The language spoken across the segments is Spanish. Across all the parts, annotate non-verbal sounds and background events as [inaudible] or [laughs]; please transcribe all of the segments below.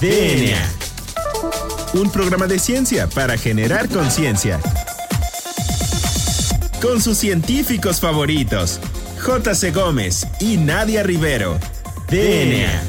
DNA. Un programa de ciencia para generar conciencia. Con sus científicos favoritos, J.C. Gómez y Nadia Rivero. DNA.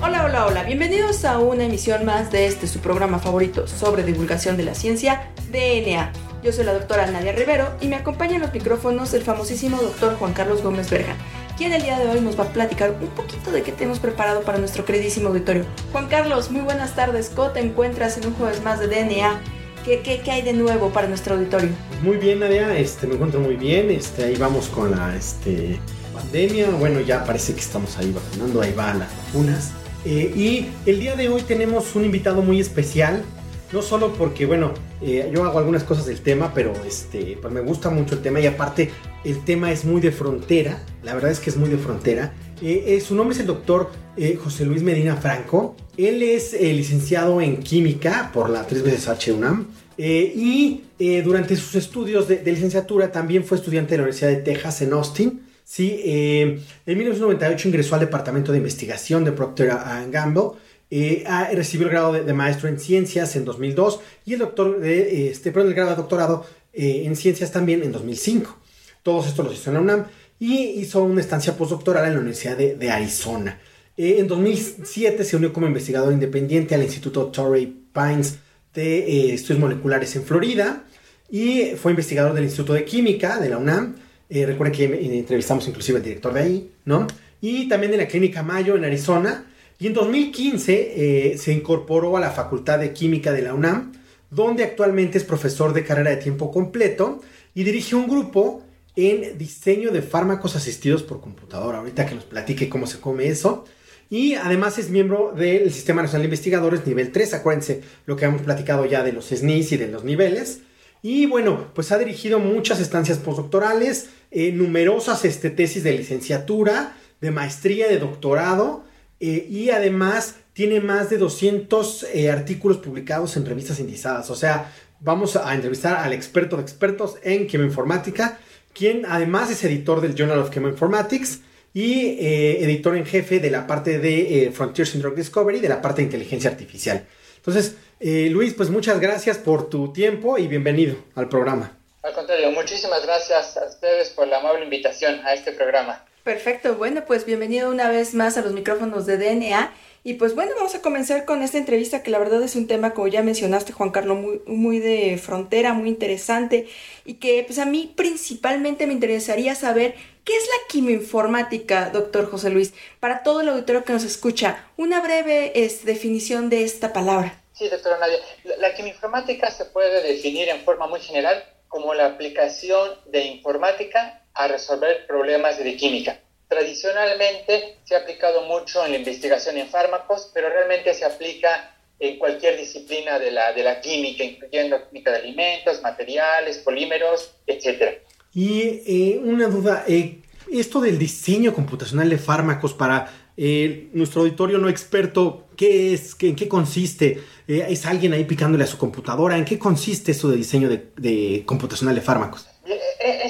Hola, hola, hola. Bienvenidos a una emisión más de este su programa favorito sobre divulgación de la ciencia, DNA. Yo soy la doctora Nadia Rivero y me acompaña en los micrófonos el famosísimo doctor Juan Carlos Gómez Berjan, quien el día de hoy nos va a platicar un poquito de qué tenemos preparado para nuestro queridísimo auditorio. Juan Carlos, muy buenas tardes. ¿Cómo te encuentras en un jueves más de DNA? ¿Qué, qué, qué hay de nuevo para nuestro auditorio? Muy bien, Nadia, este, me encuentro muy bien. Este, ahí vamos con la este, pandemia. Bueno, ya parece que estamos ahí vacunando, ahí van las vacunas. Eh, y el día de hoy tenemos un invitado muy especial. No solo porque, bueno, eh, yo hago algunas cosas del tema, pero este, pues me gusta mucho el tema y aparte el tema es muy de frontera. La verdad es que es muy de frontera. Eh, eh, su nombre es el doctor eh, José Luis Medina Franco. Él es licenciado en química por la 3 veces H UNAM. y durante sus estudios de, de licenciatura también fue estudiante de la Universidad de Texas en Austin. Sí, en 1998 ingresó al Departamento de Investigación de Procter Gamble. Eh, recibió el grado de, maestro en ciencias en 2002 y el, doctor de, eh, este, perdón, el grado de doctorado eh, en ciencias también en 2005. Todos estos los hizo en la UNAM y hizo una estancia postdoctoral en la Universidad de, Arizona. En 2007 se unió como investigador independiente al Instituto Torrey Pines de Estudios Moleculares en Florida y fue investigador del Instituto de Química de la UNAM. Recuerden que entrevistamos inclusive al director de ahí, ¿no? Y también de la Clínica Mayo en Arizona. Y en 2015 eh, se incorporó a la Facultad de Química de la UNAM, donde actualmente es profesor de carrera de tiempo completo y dirige un grupo en diseño de fármacos asistidos por computadora. Ahorita que nos platique cómo se come eso. Y además es miembro del Sistema Nacional de Investigadores nivel 3. Acuérdense lo que hemos platicado ya de los SNIS y de los niveles. Y bueno, pues ha dirigido muchas estancias postdoctorales, eh, numerosas este, tesis de licenciatura, de maestría, de doctorado. Eh, y además tiene más de 200 eh, artículos publicados en revistas indizadas. O sea, vamos a entrevistar al experto de expertos en quimioinformática, quien además es editor del Journal of Chemoinformatics y eh, editor en jefe de la parte de Frontiers in Drug Discovery, de la parte de inteligencia artificial. Entonces, Luis, pues muchas gracias por tu tiempo y bienvenido al programa. Al contrario, muchísimas gracias a ustedes por la amable invitación a este programa. Perfecto, bueno, pues bienvenido una vez más a los micrófonos de DNA. Y pues bueno, vamos a comenzar con esta entrevista que la verdad es un tema, como ya mencionaste, Juan Carlos, muy, de frontera, muy interesante y que pues a mí principalmente me interesaría saber qué es la quimioinformática, doctor José Luis, para todo el auditorio que nos escucha. Una breve definición de esta palabra. Sí, doctora Nadia. La, la quimioinformática se puede definir en forma muy general como la aplicación de informática a resolver problemas de química. Tradicionalmente se ha aplicado mucho en la investigación en fármacos, pero realmente se aplica en cualquier disciplina de la, de la química, incluyendo química de alimentos, materiales, polímeros, etc. Y eh, una duda, eh, esto del diseño computacional de fármacos para eh, nuestro auditorio no experto, ¿qué es? ¿Qué- ¿En qué consiste? Eh, ¿Es alguien ahí picándole a su computadora? ¿En qué consiste esto de diseño de, de computacional de fármacos? Este,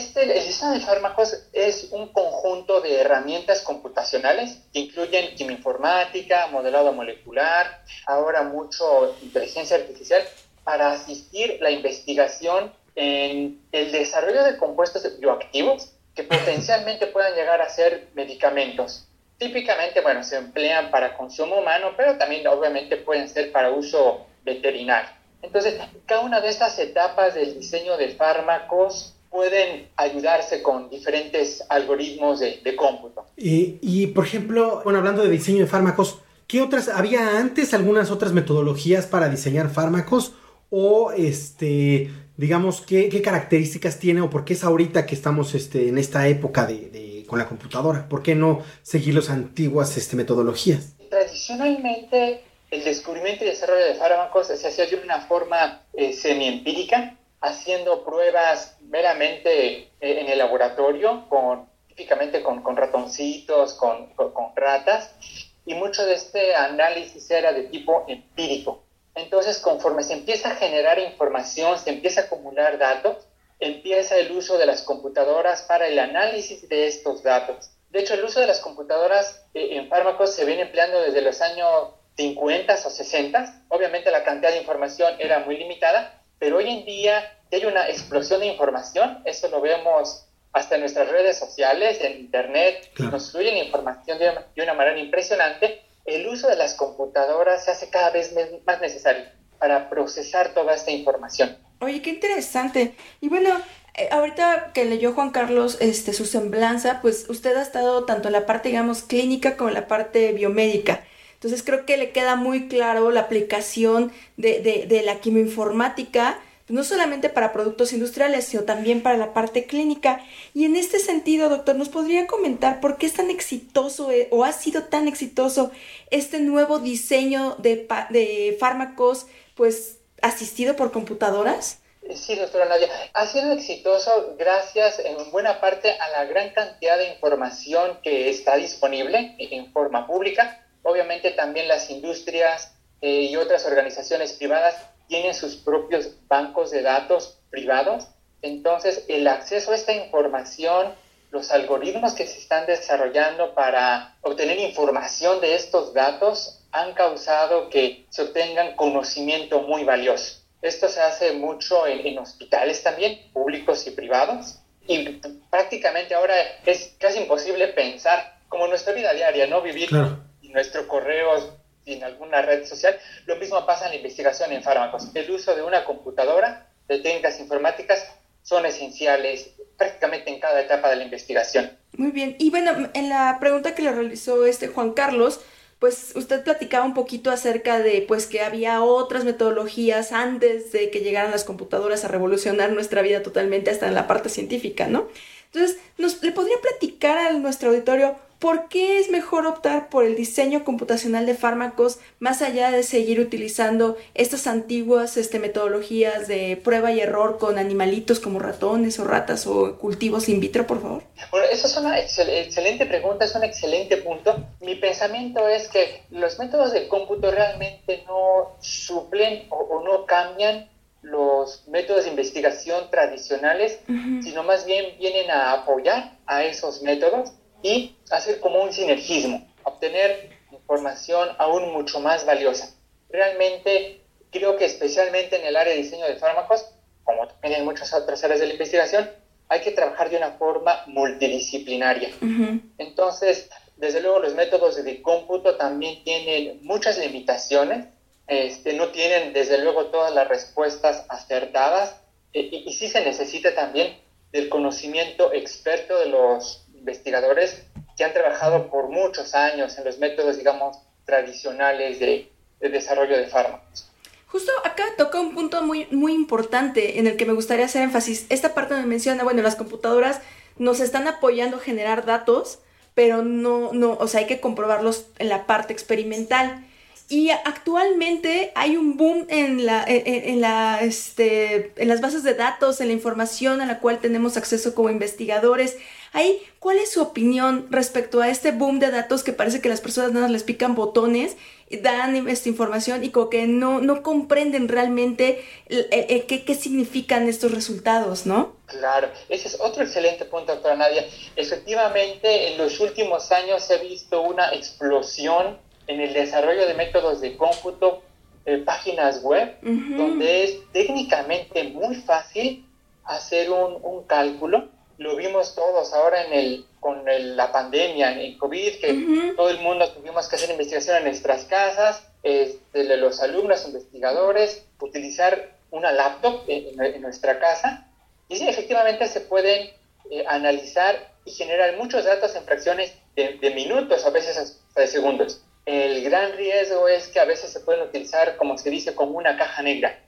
diseño de fármacos es un conjunto de herramientas computacionales que incluyen quimioinformática, modelado molecular, ahora mucho inteligencia artificial, para asistir la investigación en el desarrollo de compuestos bioactivos que [laughs] potencialmente puedan llegar a ser medicamentos. Típicamente, bueno, se emplean para consumo humano, pero también obviamente pueden ser para uso veterinario. Entonces, cada una de estas etapas del diseño de fármacos pueden ayudarse con diferentes algoritmos de, de cómputo. Eh, y por ejemplo, bueno, hablando de diseño de fármacos, ¿qué otras, había antes algunas otras metodologías para diseñar fármacos? O este, digamos, ¿qué, qué características tiene o por qué es ahorita que estamos este, en esta época de, de- con la computadora? ¿Por qué no seguir las antiguas este, metodologías? Tradicionalmente, el descubrimiento y desarrollo de fármacos se hacía de una forma eh, semi-empírica, haciendo pruebas meramente eh, en el laboratorio, típicamente con, ratoncitos, con, con, con ratas, y mucho de este análisis era de tipo empírico. Entonces, conforme se empieza a generar información, se empieza a acumular datos, empieza el uso de las computadoras para el análisis de estos datos. De hecho, el uso de las computadoras eh, en fármacos se viene empleando desde los años 50 o 60. Obviamente la cantidad de información era muy limitada, pero hoy en día hay una explosión de información. Eso lo vemos hasta en nuestras redes sociales, en Internet, nos fluyen información de, de una manera impresionante. El uso de las computadoras se hace cada vez más necesario para procesar toda esta información. Oye, qué interesante. Y bueno, eh, ahorita que leyó Juan Carlos este, su semblanza, pues usted ha estado tanto en la parte, digamos, clínica como en la parte biomédica. Entonces creo que le queda muy claro la aplicación de, de, de la quimioinformática, no solamente para productos industriales, sino también para la parte clínica. Y en este sentido, doctor, ¿nos podría comentar por qué es tan exitoso eh, o ha sido tan exitoso este nuevo diseño de, de fármacos, pues asistido por computadoras? Sí, doctora Nadia, ha sido exitoso gracias en buena parte a la gran cantidad de información que está disponible en forma pública. Obviamente también las industrias eh, y otras organizaciones privadas tienen sus propios bancos de datos privados. Entonces, el acceso a esta información, los algoritmos que se están desarrollando para obtener información de estos datos han causado que se obtengan conocimiento muy valioso. Esto se hace mucho en, hospitales también, públicos y privados. Y prácticamente ahora es casi imposible pensar como nuestra vida diaria, ¿no? Vivir en nuestro correo en alguna red social. Lo mismo pasa en la investigación en fármacos. El uso de una computadora, de técnicas informáticas, son esenciales prácticamente en cada etapa de la investigación. Muy bien. Y bueno, en la pregunta que le realizó este Juan Carlos, pues usted platicaba un poquito acerca de pues que había otras metodologías antes de que llegaran las computadoras a revolucionar nuestra vida totalmente hasta en la parte científica, ¿no? Entonces, ¿nos, ¿le podría platicar a nuestro auditorio ¿Por qué es mejor optar por el diseño computacional de fármacos más allá de seguir utilizando estas antiguas este, metodologías de prueba y error con animalitos como ratones o ratas o cultivos in vitro, por favor? Bueno, esa es una excelente pregunta, es un excelente punto. Mi pensamiento es que los métodos de cómputo realmente no suplen o, no cambian los métodos de investigación tradicionales, sino más bien vienen a apoyar a esos métodos y hacer como un sinergismo, obtener información aún mucho más valiosa. Realmente creo que especialmente en el área de diseño de fármacos, como también en muchas otras áreas de la investigación, hay que trabajar de una forma multidisciplinaria. Entonces, desde luego los métodos de cómputo también tienen muchas limitaciones, este, no tienen desde luego todas las respuestas acertadas eh, y, y sí se necesita también del conocimiento experto de los investigadores que han trabajado por muchos años en los métodos, digamos, tradicionales de, desarrollo de fármacos. Justo acá toca un punto muy, muy importante en el que me gustaría hacer énfasis. Esta parte me menciona, bueno, las computadoras nos están apoyando a generar datos, pero no, no, o sea, hay que comprobarlos en la parte experimental. Y actualmente hay un boom en, la, en, la, este, en las bases de datos, en la información a la cual tenemos acceso como investigadores. Ahí, ¿cuál es su opinión respecto a este boom de datos que parece que las personas nada les pican botones, y dan esta información y como que no, no comprenden realmente qué, qué significan estos resultados, ¿no? Claro, ese es otro excelente punto, doctora Nadia. Efectivamente, en los últimos años se ha visto una explosión en el desarrollo de métodos de cómputo, eh, páginas web, donde es técnicamente muy fácil hacer un, un, cálculo. Lo vimos todos ahora en el, con la pandemia, en el COVID, que todo el mundo tuvimos que hacer investigación en nuestras casas, este, los alumnos, investigadores, utilizar una laptop en, nuestra casa. Y sí, efectivamente se pueden eh, analizar y generar muchos datos en fracciones de, de minutos, a veces hasta de segundos. El gran riesgo es que a veces se pueden utilizar, como se dice, como una caja negra,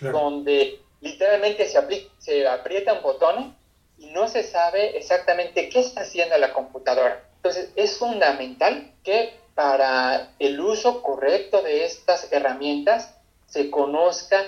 donde literalmente se, se aprieta un botón y no se sabe exactamente qué está haciendo la computadora. Entonces es fundamental que para el uso correcto de estas herramientas se conozca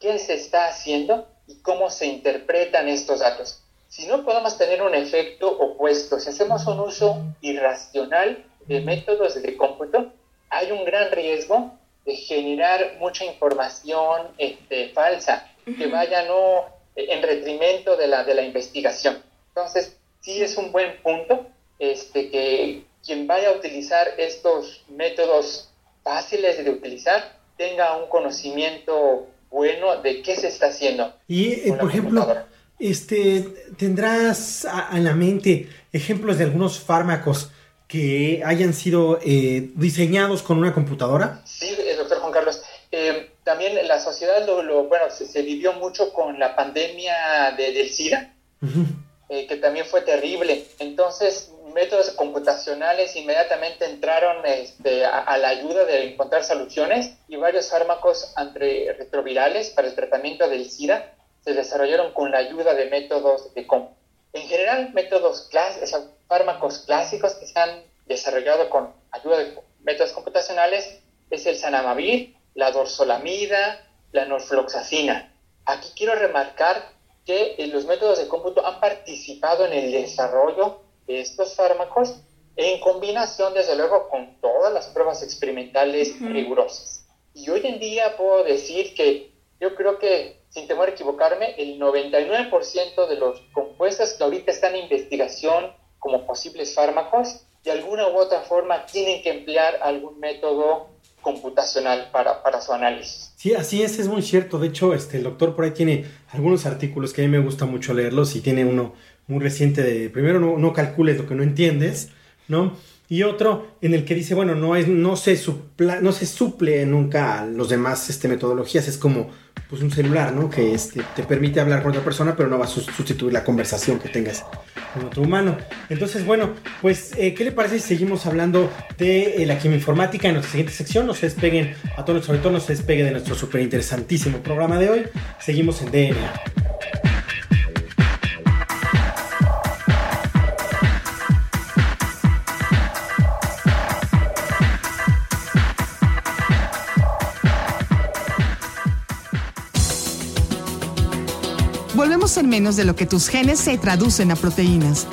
qué se está haciendo y cómo se interpretan estos datos. Si no podemos tener un efecto opuesto, si hacemos un uso irracional de métodos de cómputo, hay un gran riesgo de generar mucha información este, falsa, que vaya no en detrimento de la, de la investigación. Entonces, sí es un buen punto este, que quien vaya a utilizar estos métodos fáciles de utilizar tenga un conocimiento bueno de qué se está haciendo. Y, eh, por ejemplo, este, ¿tendrás en la mente ejemplos de algunos fármacos que hayan sido eh, diseñados con una computadora? Sí, eh, doctor Juan Carlos. También la sociedad lo, bueno, se, vivió mucho con la pandemia del SIDA, que también fue terrible. Entonces, métodos computacionales inmediatamente entraron este, a, la ayuda de encontrar soluciones y varios fármacos antirretrovirales para el tratamiento del SIDA se desarrollaron con la ayuda de métodos de En general, métodos clásicos, fármacos clásicos que se han desarrollado con ayuda de métodos computacionales es el sanamavir, la dorsolamida, la norfloxacina. Aquí quiero remarcar que eh, los métodos de cómputo han participado en el desarrollo estos fármacos en combinación, desde luego, con todas las pruebas experimentales rigurosas. Y hoy en día puedo decir que yo creo que, sin temor a equivocarme, el 99% de los compuestos que ahorita están en investigación como posibles fármacos, de alguna u otra forma tienen que emplear algún método computacional para, para, su análisis. Sí, así es, es muy cierto. De hecho, este, el doctor por ahí tiene algunos artículos que a mí me gusta mucho leerlos y tiene uno muy reciente de, primero no, no calcules lo que no entiendes, ¿no? Y otro en el que dice, bueno, no, es, no, se, supla, no se suple nunca a los demás este, metodologías, es como pues, un celular, ¿no? Que este, te permite hablar con otra persona, pero no va a sustituir la conversación que tengas con otro humano. Entonces, bueno, pues, eh, ¿qué le parece si seguimos hablando de eh, la quimioinformática en nuestra siguiente sección? No se despeguen a todos, sobre todo no se despegue de nuestro súper interesantísimo programa de hoy. Seguimos en DNA. Volvemos en menos de lo que tus genes se traducen a proteínas.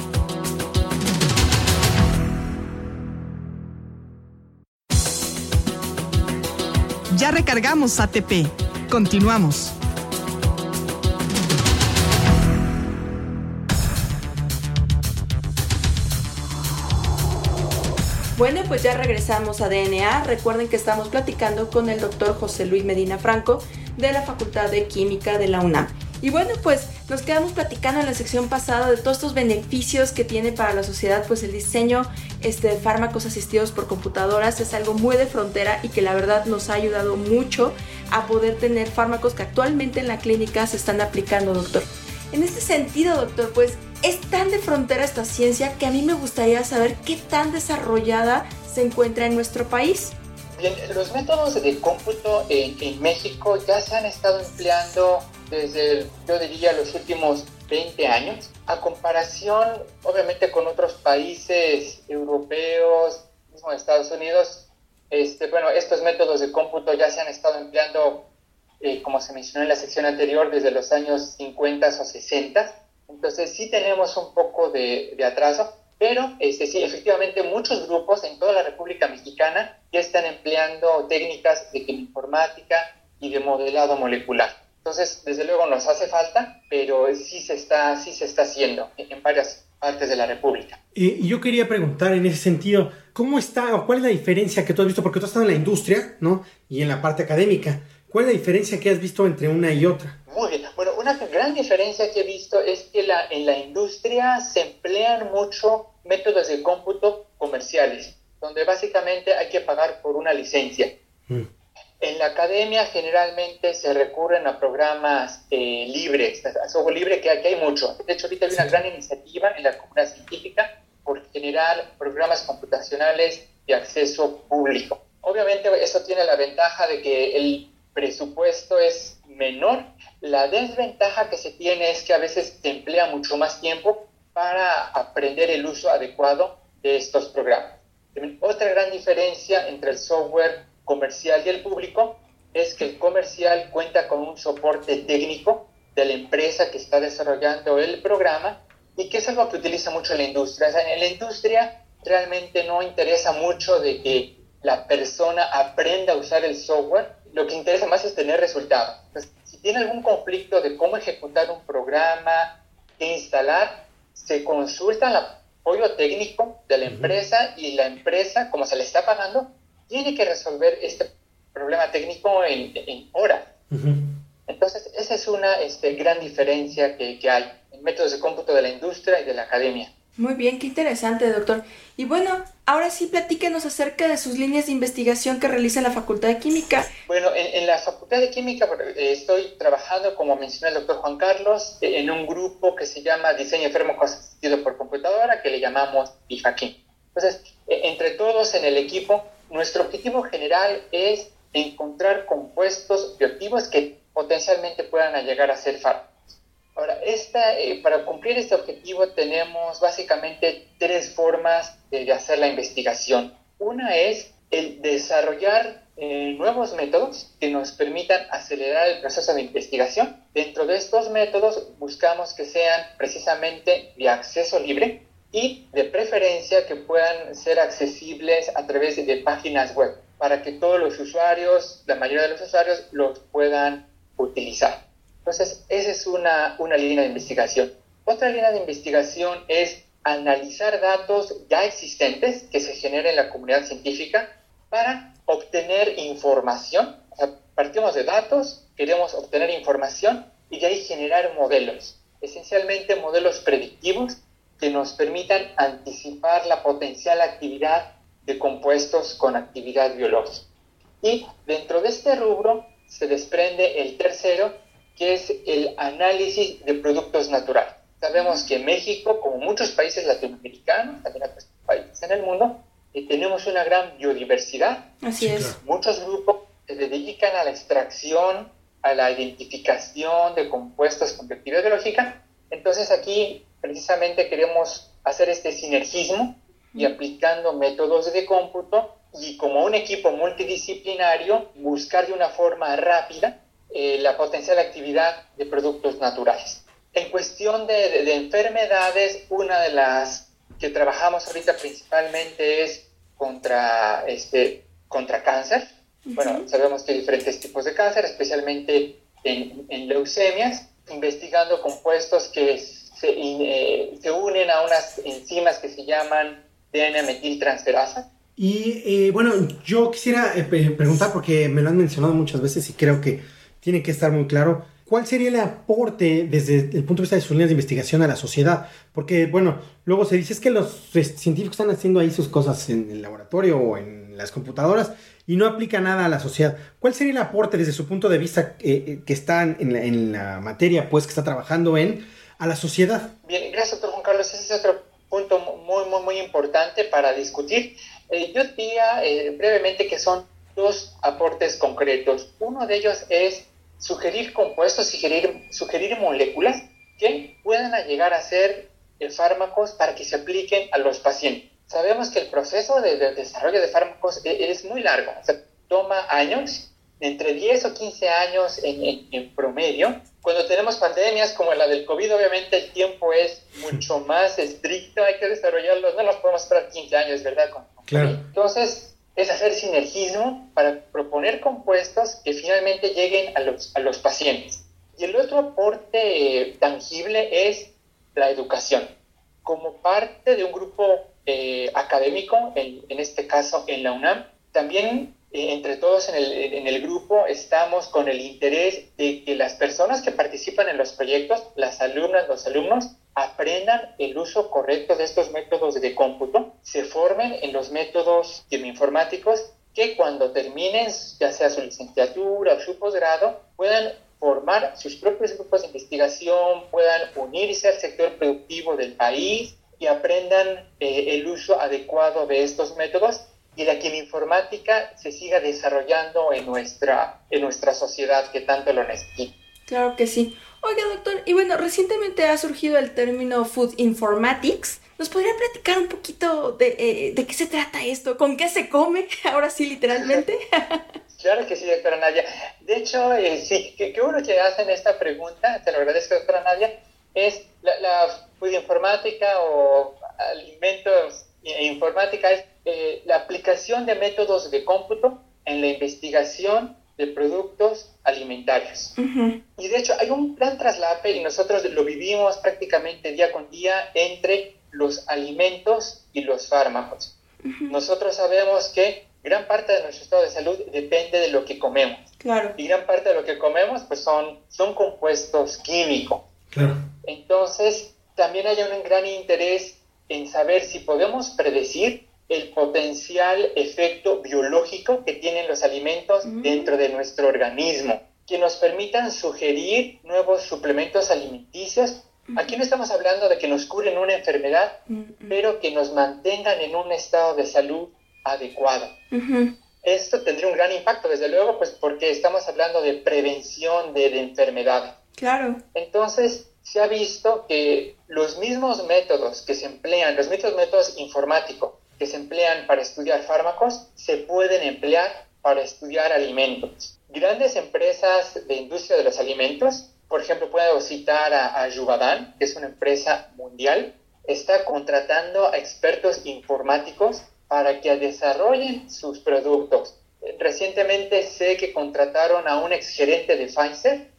Ya recargamos ATP. Continuamos. Bueno, pues ya regresamos a DNA. Recuerden que estamos platicando con el doctor José Luis Medina Franco de la Facultad de Química de la UNAM. Y bueno, pues nos quedamos platicando en la sección pasada de todos estos beneficios que tiene para la sociedad, pues el diseño este, de fármacos asistidos por computadoras es algo muy de frontera y que la verdad nos ha ayudado mucho a poder tener fármacos que actualmente en la clínica se están aplicando, doctor. En este sentido, doctor, pues es tan de frontera esta ciencia que a mí me gustaría saber qué tan desarrollada se encuentra en nuestro país. Bien, los métodos de cómputo en, en México ya se han estado empleando desde, yo diría, los últimos 20 años, a comparación, obviamente, con otros países europeos, mismo Estados Unidos. Este, bueno, estos métodos de cómputo ya se han estado empleando, eh, como se mencionó en la sección anterior, desde los años 50 o 60. Entonces, sí tenemos un poco de, de atraso, pero este, sí, efectivamente, muchos grupos en toda la República Mexicana ya están empleando técnicas de informática y de modelado molecular. Entonces, desde luego nos hace falta, pero sí se está, sí se está haciendo en varias partes de la República. Y yo quería preguntar en ese sentido, ¿cómo está o cuál es la diferencia que tú has visto? Porque tú has estado en la industria, ¿no? Y en la parte académica. ¿Cuál es la diferencia que has visto entre una y otra? Muy bien. Bueno, una gran diferencia que he visto es que la, en la industria se emplean mucho métodos de cómputo comerciales, donde básicamente hay que pagar por una licencia. Mm. En la academia generalmente se recurren a programas eh, libres, a software libre, que aquí hay mucho. De hecho, ahorita hay una gran iniciativa en la comunidad científica por generar programas computacionales de acceso público. Obviamente eso tiene la ventaja de que el presupuesto es menor. La desventaja que se tiene es que a veces se emplea mucho más tiempo para aprender el uso adecuado de estos programas. Otra gran diferencia entre el software comercial y el público es que el comercial cuenta con un soporte técnico de la empresa que está desarrollando el programa y que es algo que utiliza mucho la industria. en la industria realmente no interesa mucho de que la persona aprenda a usar el software, lo que interesa más es tener resultados. si tiene algún conflicto de cómo ejecutar un programa, qué instalar, se consulta el apoyo técnico de la empresa y la empresa, como se le está pagando, tiene que resolver este problema técnico en, en horas. Entonces, esa es una este, gran diferencia que, que hay en métodos de cómputo de la industria y de la academia. Muy bien, qué interesante, doctor. Y bueno, ahora sí platíquenos acerca de sus líneas de investigación que realiza en la Facultad de Química. Bueno, en, la Facultad de Química eh, estoy trabajando, como mencionó el doctor Juan Carlos, eh, en un grupo que se llama Diseño Enfermo Asistido por Computadora, que le llamamos IFAQUIM. Entonces, e, entre todos en el equipo, nuestro objetivo general es encontrar compuestos bioactivos que potencialmente puedan llegar a ser fármacos. Ahora, eh, para cumplir este objetivo tenemos básicamente tres formas de, hacer la investigación. Una es el desarrollar eh, nuevos métodos que nos permitan acelerar el proceso de investigación. Dentro de estos métodos buscamos que sean precisamente de acceso libre y de preferencia que puedan ser accesibles a través de páginas web para que todos los usuarios, la mayoría de los usuarios, los puedan utilizar. Entonces, esa es una, una línea de investigación. Otra línea de investigación es analizar datos ya existentes que se generan en la comunidad científica para obtener información. O sea, partimos de datos, queremos obtener información y de ahí generar modelos, esencialmente modelos predictivos que nos permitan anticipar la potencial actividad de compuestos con actividad biológica. Y dentro de este rubro se desprende el tercero, que es el análisis de productos naturales. Sabemos que México, como muchos países latinoamericanos, también otros países en el mundo, eh, tenemos una gran biodiversidad. Así es. Muchos grupos se dedican a la extracción, a la identificación de compuestos con actividad biológica. Entonces aquí precisamente queremos hacer este sinergismo y aplicando métodos de cómputo y como un equipo multidisciplinario buscar de una forma rápida eh, la potencial actividad de productos naturales. En cuestión de, enfermedades, una de las que trabajamos ahorita principalmente es contra, este, contra cáncer. Bueno, sabemos que hay diferentes tipos de cáncer, especialmente en, leucemias, investigando compuestos que se, eh, se, unen a unas enzimas que se llaman DNA metiltransferasa. Y eh, bueno, yo quisiera preguntar, porque me lo han mencionado muchas veces y creo que tiene que estar muy claro. ¿Cuál sería el aporte desde el punto de vista de sus líneas de investigación a la sociedad? Porque, bueno, luego se dice es que los científicos están haciendo ahí sus cosas en el laboratorio o en las computadoras y no aplica nada a la sociedad. ¿Cuál sería el aporte desde su punto de vista eh, eh, que están en la, materia, pues, que está trabajando en, a la sociedad? Bien, gracias, doctor Juan Carlos. Ese es otro punto muy, muy, muy importante para discutir. Eh, yo diría brevemente que son dos aportes concretos. Uno de ellos es sugerir compuestos, sugerir, sugerir moléculas que puedan llegar a ser fármacos para que se apliquen a los pacientes. Sabemos que el proceso de, desarrollo de fármacos e, es, muy largo, o sea, toma años, entre 10 o 15 años en, en, promedio. Cuando tenemos pandemias como la del COVID, obviamente el tiempo es mucho más estricto, hay que desarrollarlos, no nos podemos esperar 15 años, ¿verdad? claro. Entonces, es hacer sinergismo para proponer compuestos que finalmente lleguen a los, a los pacientes. Y el otro aporte tangible es la educación. Como parte de un grupo eh, académico, en, en, este caso en la UNAM, también eh, entre todos en el, en el grupo estamos con el interés de que las personas que participan en los proyectos, las alumnas, los alumnos, aprendan el uso correcto de estos métodos de cómputo, se formen en los métodos quimioinformáticos que cuando terminen ya sea su licenciatura o su posgrado puedan formar sus propios grupos de investigación, puedan unirse al sector productivo del país y aprendan eh, el uso adecuado de estos métodos y la quimioinformática se siga desarrollando en nuestra, en nuestra sociedad que tanto lo necesita. Claro que sí. Oiga, doctor, y bueno, recientemente ha surgido el término Food Informatics. ¿Nos podría platicar un poquito de, eh, de qué se trata esto? ¿Con qué se come? [laughs] Ahora sí, literalmente. [laughs] claro que sí, doctora Nadia. De hecho, eh, sí, que, que, uno que hacen esta pregunta, te lo agradezco, doctora Nadia, es la, la food informática o alimentos e informática es eh, la aplicación de métodos de cómputo en la investigación de productos alimentarios. Y de hecho hay un gran traslape y nosotros lo vivimos prácticamente día con día entre los alimentos y los fármacos. Nosotros sabemos que gran parte de nuestro estado de salud depende de lo que comemos. Claro. Y gran parte de lo que comemos pues son, son compuestos químicos. Claro. Entonces, también hay un gran interés en saber si podemos predecir el potencial efecto biológico que tienen los alimentos dentro de nuestro organismo, que nos permitan sugerir nuevos suplementos alimenticios. Aquí no estamos hablando de que nos curen una enfermedad, pero que nos mantengan en un estado de salud adecuado. Esto tendría un gran impacto, desde luego, pues porque estamos hablando de prevención de, de enfermedades. Claro. Entonces, se ha visto que los mismos métodos que se emplean, los mismos métodos informáticos que se emplean para estudiar fármacos, se pueden emplear para estudiar alimentos. Grandes empresas de industria de los alimentos, por ejemplo, puedo citar a, a Juvadan, que es una empresa mundial, está contratando a expertos informáticos para que desarrollen sus productos. Recientemente sé que contrataron a un exgerente de Pfizer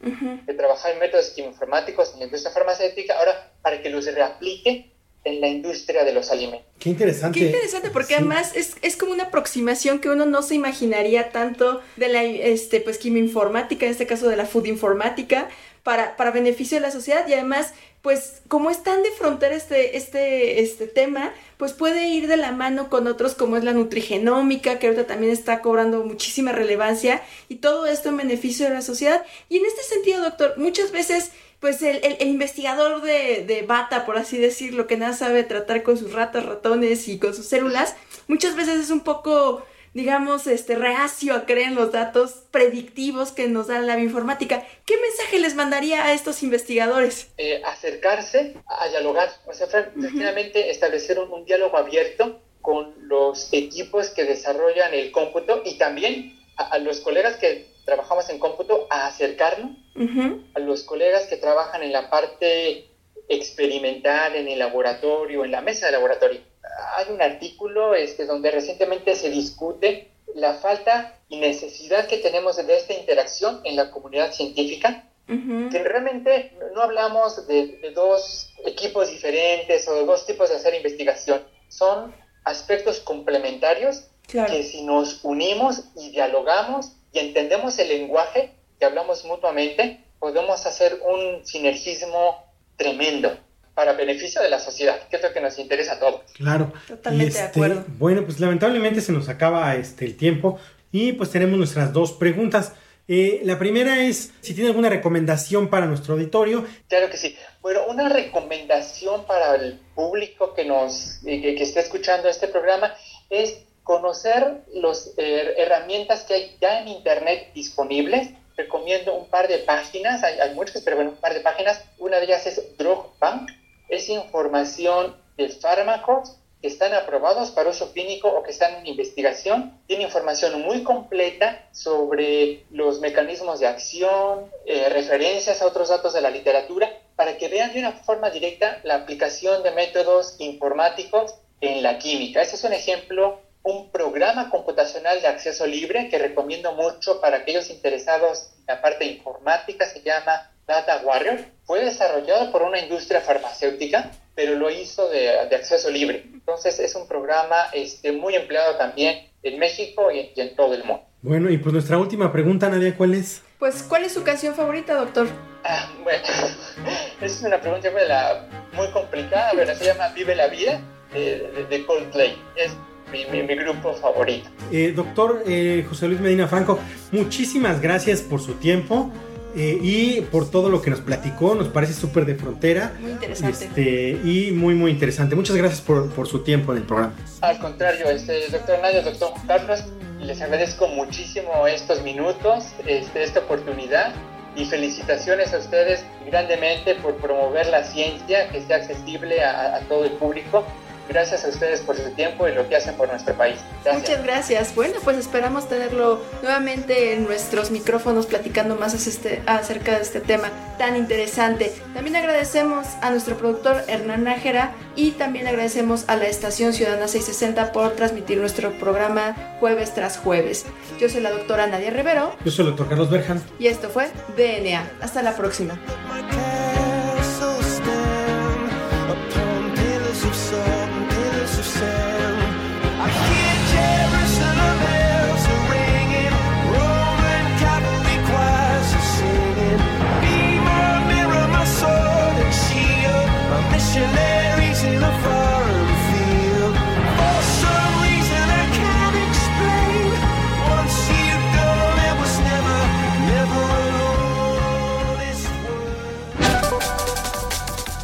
que trabaja en métodos quimioinformáticos en la industria farmacéutica, ahora para que los reaplique en la industria de los alimentos. Qué interesante. Qué interesante, porque además es, es, como una aproximación que uno no se imaginaría tanto de la este, pues, quimioinformática, en este caso de la food informática, para, para beneficio de la sociedad y además pues como es tan de frontera este, este, este tema, pues puede ir de la mano con otros como es la nutrigenómica, que ahorita también está cobrando muchísima relevancia, y todo esto en beneficio de la sociedad. Y en este sentido, doctor, muchas veces pues el, el, el investigador de, de, bata, por así decirlo, que nada sabe tratar con sus ratas, ratones y con sus células, muchas veces es un poco digamos, este, reacio a creer en los datos predictivos que nos da la bioinformática. ¿Qué mensaje les mandaría a estos investigadores? Eh, acercarse a dialogar, o sea, uh -huh. establecer un, un, diálogo abierto con los equipos que desarrollan el cómputo y también a, a los colegas que trabajamos en cómputo a acercarnos uh -huh. a los colegas que trabajan en la parte experimental, en el laboratorio, en la mesa de laboratorio hay un artículo este, donde recientemente se discute la falta y necesidad que tenemos de esta interacción en la comunidad científica, uh -huh. que realmente no hablamos de, de, dos equipos diferentes o de dos tipos de hacer investigación, son aspectos complementarios claro. que si nos unimos y dialogamos y entendemos el lenguaje que hablamos mutuamente, podemos hacer un sinergismo tremendo para beneficio de la sociedad, que es lo que nos interesa a todos. Claro. Totalmente este, de acuerdo. Bueno, pues lamentablemente se nos acaba este, el tiempo y pues tenemos nuestras dos preguntas. Eh, la primera es si tiene alguna recomendación para nuestro auditorio. Claro que sí. Bueno, una recomendación para el público que nos eh, que, que esté escuchando este programa es conocer las eh, herramientas que hay ya en internet disponibles. Recomiendo un par de páginas, hay, hay muchas, pero bueno, un par de páginas. Una de ellas es Drug Bank, es información de fármacos que están aprobados para uso clínico o que están en investigación. Tiene información muy completa sobre los mecanismos de acción, eh, referencias a otros datos de la literatura, para que vean de una forma directa la aplicación de métodos informáticos en la química. Este es un ejemplo, un programa computacional de acceso libre que recomiendo mucho para aquellos interesados en la parte informática, se llama Data Warrior fue desarrollado por una industria farmacéutica, pero lo hizo de, de acceso libre. Entonces es un programa este, muy empleado también en México y, y, en todo el mundo. Bueno, y pues nuestra última pregunta, Nadia, ¿cuál es? Pues, ¿cuál es su canción favorita, doctor? Ah, bueno, [laughs] es una pregunta muy complicada, pero se llama Vive la Vida de, de Coldplay. Es mi, mi, mi, grupo favorito. Eh, doctor eh, José Luis Medina Franco, muchísimas gracias por su tiempo. Eh, y por todo lo que nos platicó, nos parece súper de frontera. Muy interesante. Este, y muy, muy interesante. Muchas gracias por, por, su tiempo en el programa. Al contrario, este, doctor Nadia, doctor Carlos, les agradezco muchísimo estos minutos, este, esta oportunidad y felicitaciones a ustedes grandemente por promover la ciencia, que sea accesible a, a todo el público Gracias a ustedes por su tiempo y lo que hacen por nuestro país. Muchas gracias. Bueno, pues esperamos tenerlo nuevamente en nuestros micrófonos platicando más este, acerca de este tema tan interesante. También agradecemos a nuestro productor Hernán Nájera y también agradecemos a la estación Ciudadana 660 por transmitir nuestro programa jueves tras jueves. Yo soy la doctora Nadia Rivero. Yo soy el doctor Carlos Berjan. Y esto fue DNA. Hasta la próxima.